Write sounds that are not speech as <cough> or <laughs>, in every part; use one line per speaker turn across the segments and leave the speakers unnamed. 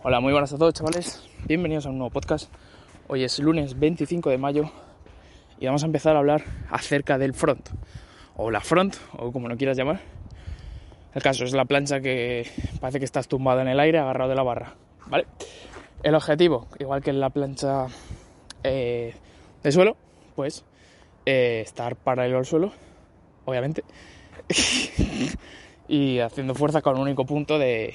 Hola, muy buenas a todos chavales, bienvenidos a un nuevo podcast. Hoy es lunes 25 de mayo y vamos a empezar a hablar acerca del front, o la front, o como lo quieras llamar. El caso es la plancha que parece que estás tumbado en el aire agarrado de la barra, ¿vale? El objetivo, igual que en la plancha eh, de suelo, pues eh, estar paralelo al suelo, obviamente, <laughs> y haciendo fuerza con un único punto de,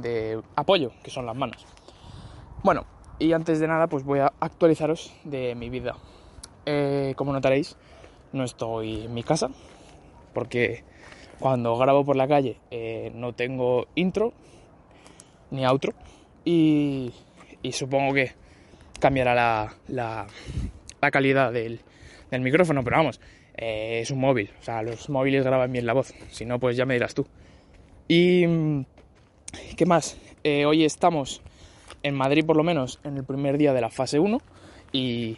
de apoyo, que son las manos. Bueno, y antes de nada, pues voy a actualizaros de mi vida. Eh, como notaréis, no estoy en mi casa, porque cuando grabo por la calle eh, no tengo intro ni outro, y, supongo que cambiará la, la, la calidad del, del, micrófono, pero vamos, eh, es un móvil, o sea, los móviles graban bien la voz, si no, pues ya me dirás tú. Y ¿Qué más? Eh, hoy estamos en Madrid por lo menos en el primer día de la fase 1 y,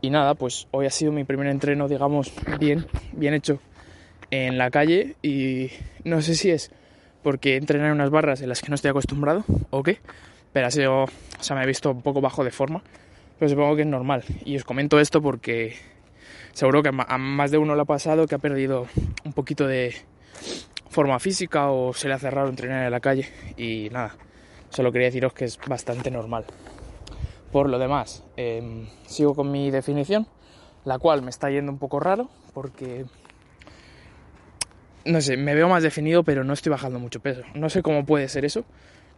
y, nada, pues hoy ha sido mi primer entreno, digamos, bien, bien hecho en la calle y no sé si es porque entrenar unas barras en las que no estoy acostumbrado o qué, pero ha sido, o sea, me he visto un poco bajo de forma, pero supongo que es normal y os comento esto porque seguro que a más de uno le ha pasado que ha perdido un poquito de forma física o se le hace raro entrenar en la calle y nada, solo quería deciros que es bastante normal. Por lo demás, eh, sigo con mi definición, la cual me está yendo un poco raro porque, no sé, me veo más definido pero no estoy bajando mucho peso. No sé cómo puede ser eso,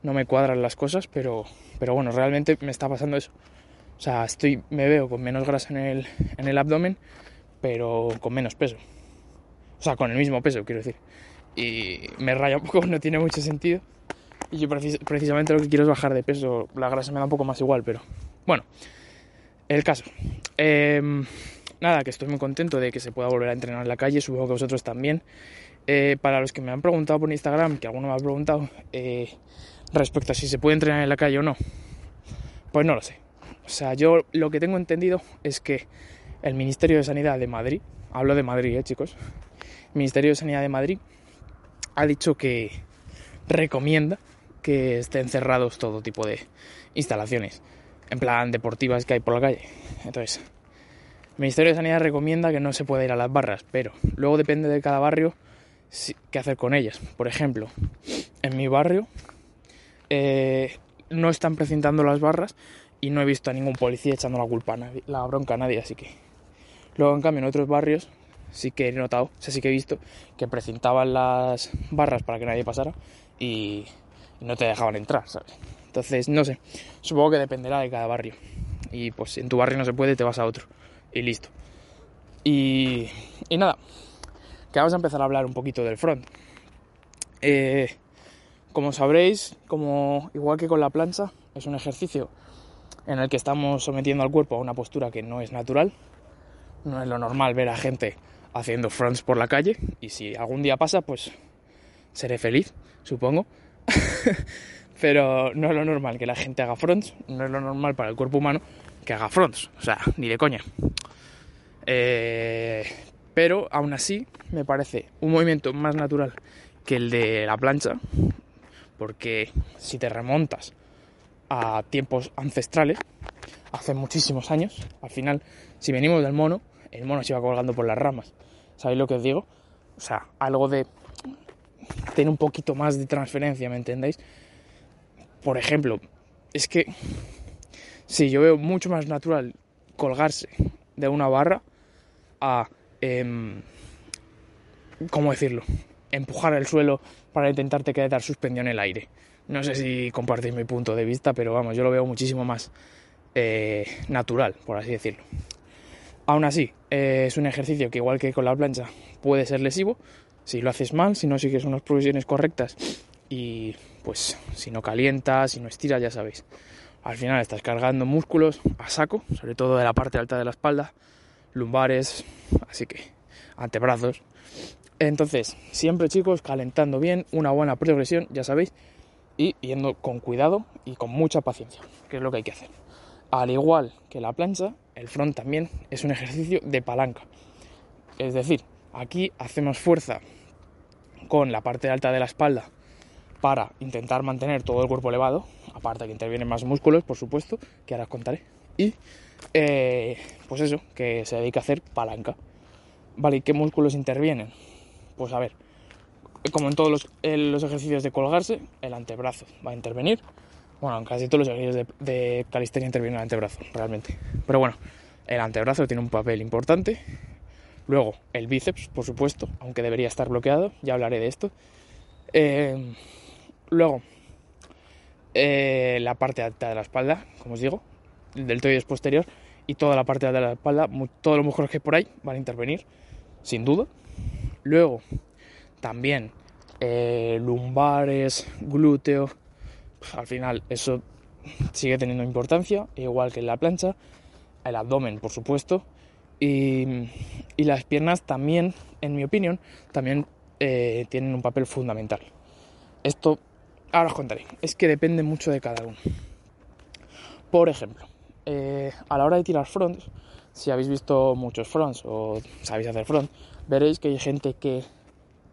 no me cuadran las cosas, pero, pero bueno, realmente me está pasando eso. O sea, estoy, me veo con menos grasa en el, en el abdomen, pero con menos peso. O sea, con el mismo peso, quiero decir y me raya un poco, <laughs> no tiene mucho sentido. Y yo precis precisamente lo que quiero es bajar de peso. La grasa me da un poco más igual, pero bueno, el caso. Eh, nada, que estoy muy contento de que se pueda volver a entrenar en la calle, supongo que vosotros también. Eh, para los que me han preguntado por Instagram, que alguno me ha preguntado eh, respecto a si se puede entrenar en la calle o no, pues no lo sé. O sea, yo lo que tengo entendido es que el Ministerio de Sanidad de Madrid, hablo de Madrid, eh, chicos, Ministerio de Sanidad de Madrid ha dicho que recomienda que estén cerrados todo tipo de instalaciones, en plan deportivas que hay por la calle. Entonces, el Ministerio de Sanidad recomienda que no se pueda ir a las barras, pero luego depende de cada barrio qué hacer con ellas. Por ejemplo, en mi barrio eh, no están precintando las barras y no he visto a ningún policía echando la culpa la bronca a nadie, así que. Luego, en cambio, en otros barrios sí que he notado, o sí que he visto que precintaban las barras para que nadie pasara y, no te dejaban entrar, ¿sabes? Entonces, no sé, supongo que dependerá de cada barrio. Y pues si en tu barrio no se puede, te vas a otro. Y listo. Y, y nada, que vamos a empezar a hablar un poquito del front. Eh, como sabréis, como igual que con la plancha, es un ejercicio en el que estamos sometiendo al cuerpo a una postura que no es natural. No es lo normal ver a gente haciendo fronts por la calle y si algún día pasa, pues seré feliz, supongo. <laughs> Pero no es lo normal que la gente haga fronts, no es lo normal para el cuerpo humano que haga fronts, o sea, ni de coña. Eh, pero aún así me parece un movimiento más natural que el de la plancha, porque si te remontas a tiempos ancestrales, hace muchísimos años, al final, si venimos del mono, el mono se iba colgando por las ramas. ¿Sabéis lo que os digo? O sea, algo de tener un poquito más de transferencia, ¿me entendéis? Por ejemplo, es que si yo veo mucho más natural colgarse de una barra a, eh, ¿cómo decirlo? Empujar el suelo para intentarte quedar suspendido en el aire. No sé si compartís mi punto de vista, pero vamos, yo lo veo muchísimo más eh, natural, por así decirlo. Aún así, eh, es un ejercicio que igual que con la plancha puede ser lesivo si lo haces mal, si no sigues unas provisiones correctas y pues si no calientas, si no estiras, ya sabéis. Al final estás cargando músculos a saco, sobre todo de la parte alta de la espalda, lumbares, así que antebrazos. Entonces, siempre chicos, calentando bien, una buena progresión, ya sabéis, y yendo con cuidado y con mucha paciencia, que es lo que hay que hacer. Al igual que la plancha, el front también es un ejercicio de palanca. Es decir, aquí hacemos fuerza con la parte alta de la espalda para intentar mantener todo el cuerpo elevado, aparte que intervienen más músculos, por supuesto, que ahora os contaré. Y eh, pues eso, que se dedica a hacer palanca. Vale, ¿y qué músculos intervienen? Pues a ver, como en todos los, los ejercicios de colgarse, el antebrazo va a intervenir. Bueno, en casi todos los ejercicios de, de calistenia interviene el antebrazo, realmente. Pero bueno, el antebrazo tiene un papel importante. Luego, el bíceps, por supuesto, aunque debería estar bloqueado, ya hablaré de esto. Eh, luego, eh, la parte alta de la espalda, como os digo, el deltoides posterior y toda la parte alta de la espalda, todos los músculos que hay por ahí van a intervenir, sin duda. Luego, también eh, lumbares, glúteo, al final eso sigue teniendo importancia, igual que en la plancha, el abdomen, por supuesto, y, las piernas también, en mi opinión, también eh, tienen un papel fundamental. Esto, ahora os contaré, es que depende mucho de cada uno. Por ejemplo, eh, a la hora de tirar fronts, si habéis visto muchos fronts o sabéis hacer front, veréis que hay gente que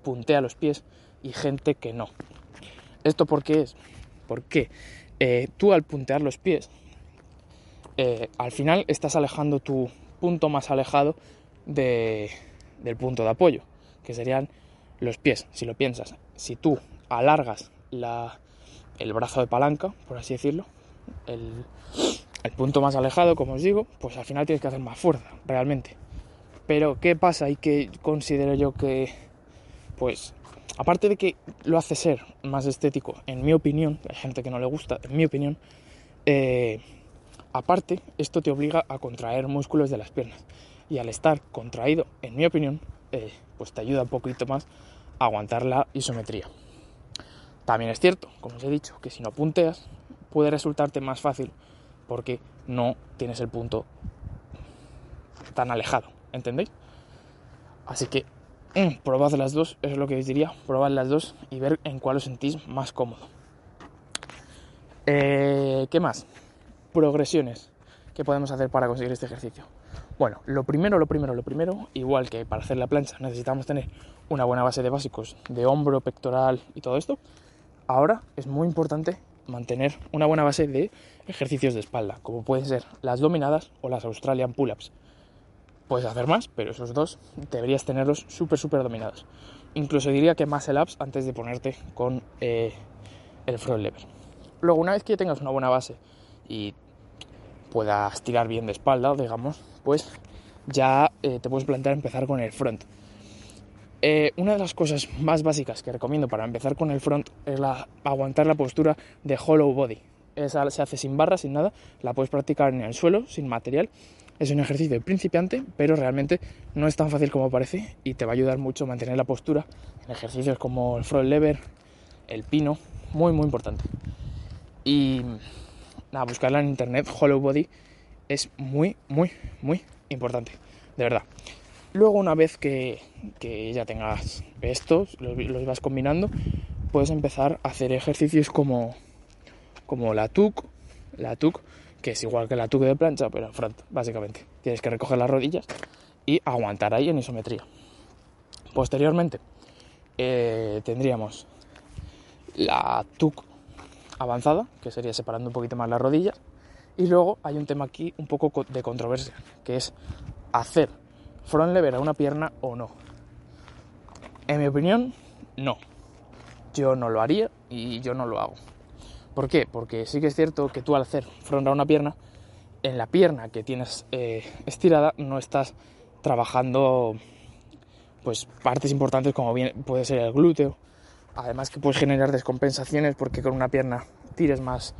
puntea los pies y gente que no. ¿Esto por qué es? Porque eh, tú al puntear los pies, al final estás alejando tu punto más alejado de, del punto de apoyo, que serían los pies, si lo piensas. Si tú alargas la, el brazo de palanca, por así decirlo, el, el punto más alejado, como os digo, pues al final tienes que hacer más fuerza, realmente. Pero, ¿qué pasa? Y que considero yo que, pues, aparte de que lo hace ser más estético, en mi opinión, hay gente que no le gusta, en mi opinión, eh, aparte, esto te obliga a contraer músculos de las piernas. Y al estar contraído, en mi opinión, eh, pues te ayuda un poquito más a aguantar la isometría. También es cierto, como os he dicho, que si no punteas puede resultarte más fácil porque no tienes el punto tan alejado, ¿entendéis? Así que probad las dos, eso es lo que os diría, probad las dos y ver en cuál os sentís más cómodo. Eh, ¿Qué más? Progresiones que podemos hacer para conseguir este ejercicio. Bueno, lo primero, lo primero, lo primero, igual que para hacer la plancha necesitamos tener una buena base de básicos de hombro, pectoral y todo esto, ahora es muy importante mantener una buena base de ejercicios de espalda, como pueden ser las dominadas o las Australian pull-ups. Puedes hacer más, pero esos dos deberías tenerlos súper, súper dominados. Incluso diría que más el ups antes de ponerte con eh, el front lever. Luego, una vez que tengas una buena base y puedas tirar bien de espalda, digamos, pues ya eh, te puedes plantear empezar con el front. Eh, una de las cosas más básicas que recomiendo para empezar con el front es aguantar la postura de hollow body. Esa se hace sin barra, sin nada, la puedes practicar en el suelo, sin material. Es un ejercicio principiante, pero realmente no es tan fácil como parece y te va a ayudar mucho a mantener la postura en ejercicios como el front lever, el pino, muy muy importante. Y nada, buscarla en internet, Hollow Body, es muy, muy, muy importante, de verdad. Luego, una vez que, ya tengas estos, los, vas combinando, puedes empezar a hacer ejercicios como, como la TUC, la TUC, que es igual que la TUC de plancha, pero front, básicamente. Tienes que recoger las rodillas y aguantar ahí en isometría. Posteriormente, eh, tendríamos la TUC avanzada, que sería separando un poquito más las rodillas. Y luego hay un tema aquí un poco de controversia, que es hacer front lever a una pierna o no. En mi opinión, no. Yo no lo haría y yo no lo hago. ¿Por qué? Porque sí que es cierto que tú al hacer front a una pierna, en la pierna que tienes eh, estirada no estás trabajando pues partes importantes como puede ser el glúteo Además que puedes generar descompensaciones porque con una pierna tires más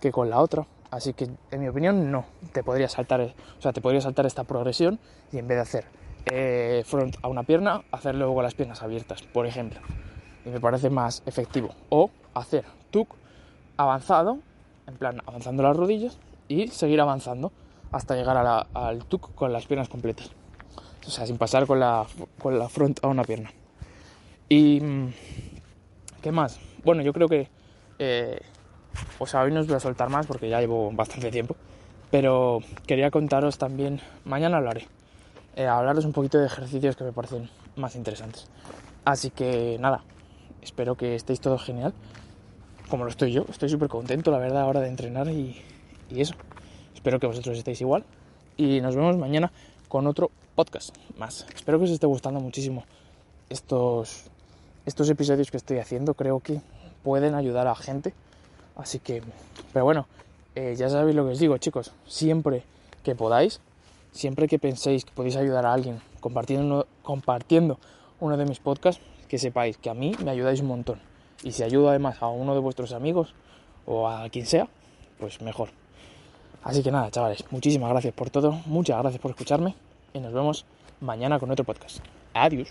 que con la otra. Así que en mi opinión no, te podría saltar, o sea, te podría saltar esta progresión y en vez de hacer eh, front a una pierna, hacer luego las piernas abiertas, por ejemplo. Y me parece más efectivo. O hacer tuk avanzado, en plan avanzando las rodillas y seguir avanzando hasta llegar al tuk con las piernas completas. O sea, sin pasar con la, con la front a una pierna. Y mm, ¿Qué más? Bueno, yo creo que... Eh, o sea, hoy no os voy a soltar más porque ya llevo bastante tiempo. Pero quería contaros también... Mañana haré. Eh, hablaros un poquito de ejercicios que me parecen más interesantes. Así que nada, espero que estéis todos genial. Como lo estoy yo. Estoy súper contento, la verdad, ahora de entrenar y, eso. Espero que vosotros estéis igual. Y nos vemos mañana con otro podcast más. Espero que os esté gustando muchísimo estos, estos episodios que estoy haciendo. Creo que pueden ayudar a gente. Así que, pero bueno, eh, ya sabéis lo que os digo, chicos. Siempre que podáis, siempre que penséis que podéis ayudar a alguien compartiendo, compartiendo uno de mis podcasts, que sepáis que a mí me ayudáis un montón. Y si ayudo además a uno de vuestros amigos o a quien sea, pues mejor. Así que nada, chavales, muchísimas gracias por todo, muchas gracias por escucharme y nos vemos mañana con otro podcast. Adiós.